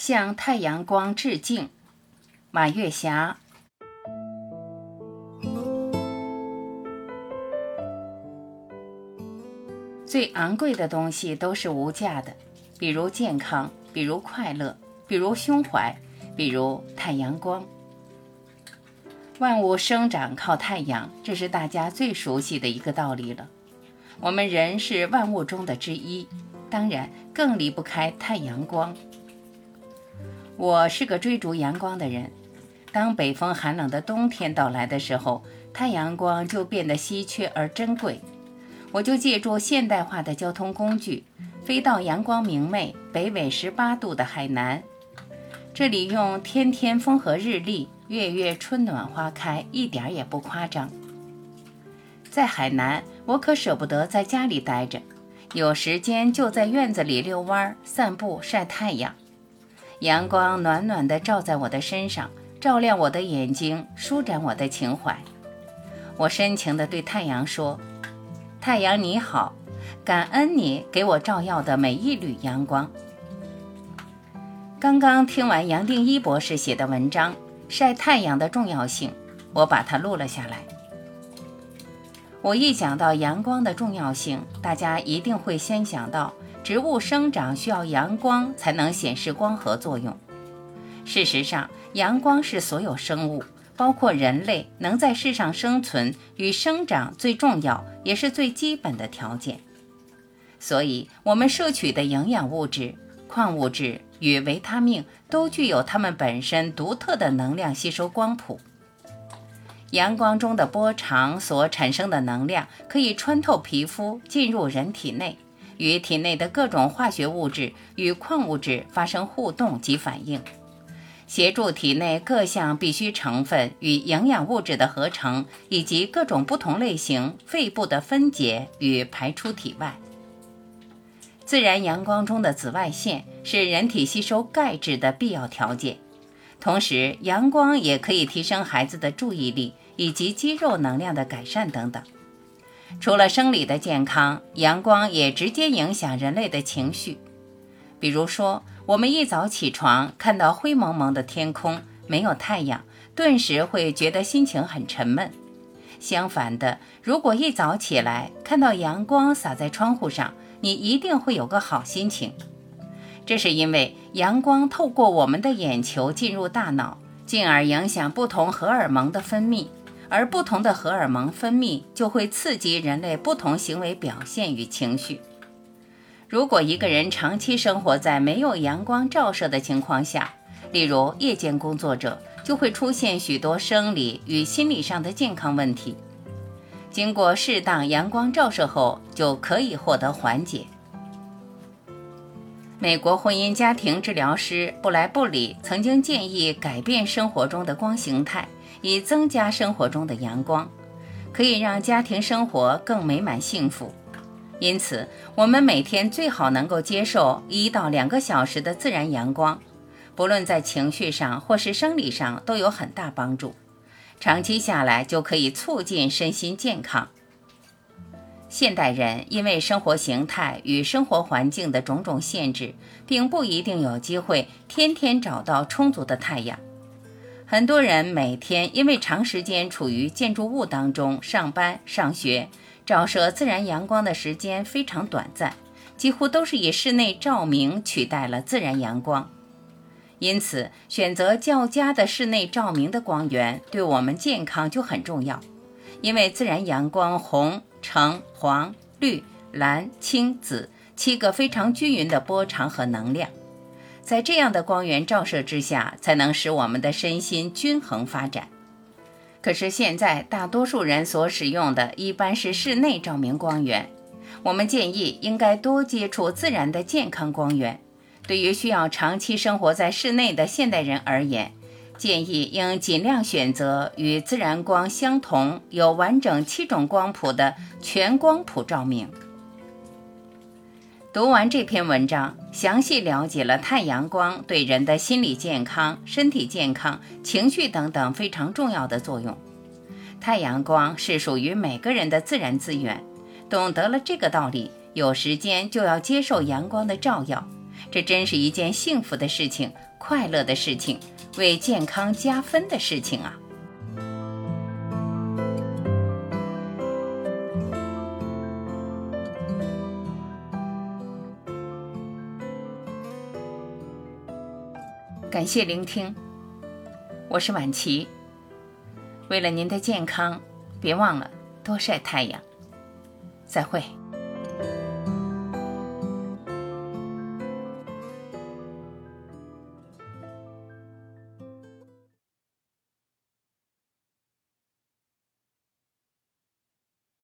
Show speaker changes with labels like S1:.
S1: 向太阳光致敬，马月霞。最昂贵的东西都是无价的，比如健康，比如快乐，比如胸怀，比如太阳光。万物生长靠太阳，这是大家最熟悉的一个道理了。我们人是万物中的之一，当然更离不开太阳光。我是个追逐阳光的人。当北风寒冷的冬天到来的时候，太阳光就变得稀缺而珍贵。我就借助现代化的交通工具，飞到阳光明媚、北纬十八度的海南。这里用天天风和日丽，月月春暖花开，一点也不夸张。在海南，我可舍不得在家里待着，有时间就在院子里遛弯、散步、晒太阳。阳光暖暖地照在我的身上，照亮我的眼睛，舒展我的情怀。我深情地对太阳说：“太阳你好，感恩你给我照耀的每一缕阳光。”刚刚听完杨定一博士写的文章《晒太阳的重要性》，我把它录了下来。我一讲到阳光的重要性，大家一定会先想到。植物生长需要阳光才能显示光合作用。事实上，阳光是所有生物，包括人类，能在世上生存与生长最重要也是最基本的条件。所以，我们摄取的营养物质、矿物质与维他命都具有它们本身独特的能量吸收光谱。阳光中的波长所产生的能量可以穿透皮肤进入人体内。与体内的各种化学物质与矿物质发生互动及反应，协助体内各项必需成分与营养物质的合成，以及各种不同类型肺部的分解与排出体外。自然阳光中的紫外线是人体吸收钙质的必要条件，同时阳光也可以提升孩子的注意力以及肌肉能量的改善等等。除了生理的健康，阳光也直接影响人类的情绪。比如说，我们一早起床看到灰蒙蒙的天空，没有太阳，顿时会觉得心情很沉闷。相反的，如果一早起来看到阳光洒在窗户上，你一定会有个好心情。这是因为阳光透过我们的眼球进入大脑，进而影响不同荷尔蒙的分泌。而不同的荷尔蒙分泌就会刺激人类不同行为表现与情绪。如果一个人长期生活在没有阳光照射的情况下，例如夜间工作者，就会出现许多生理与心理上的健康问题。经过适当阳光照射后，就可以获得缓解。美国婚姻家庭治疗师布莱布里曾经建议改变生活中的光形态。以增加生活中的阳光，可以让家庭生活更美满幸福。因此，我们每天最好能够接受一到两个小时的自然阳光，不论在情绪上或是生理上都有很大帮助。长期下来，就可以促进身心健康。现代人因为生活形态与生活环境的种种限制，并不一定有机会天天找到充足的太阳。很多人每天因为长时间处于建筑物当中上班、上学，照射自然阳光的时间非常短暂，几乎都是以室内照明取代了自然阳光。因此，选择较佳的室内照明的光源对我们健康就很重要。因为自然阳光红、橙、黄、绿、蓝、青、紫七个非常均匀的波长和能量。在这样的光源照射之下，才能使我们的身心均衡发展。可是现在大多数人所使用的一般是室内照明光源，我们建议应该多接触自然的健康光源。对于需要长期生活在室内的现代人而言，建议应尽量选择与自然光相同、有完整七种光谱的全光谱照明。读完这篇文章，详细了解了太阳光对人的心理健康、身体健康、情绪等等非常重要的作用。太阳光是属于每个人的自然资源，懂得了这个道理，有时间就要接受阳光的照耀，这真是一件幸福的事情，快乐的事情，为健康加分的事情啊！感谢聆听，我是婉琪。为了您的健康，别忘了多晒太阳。再会。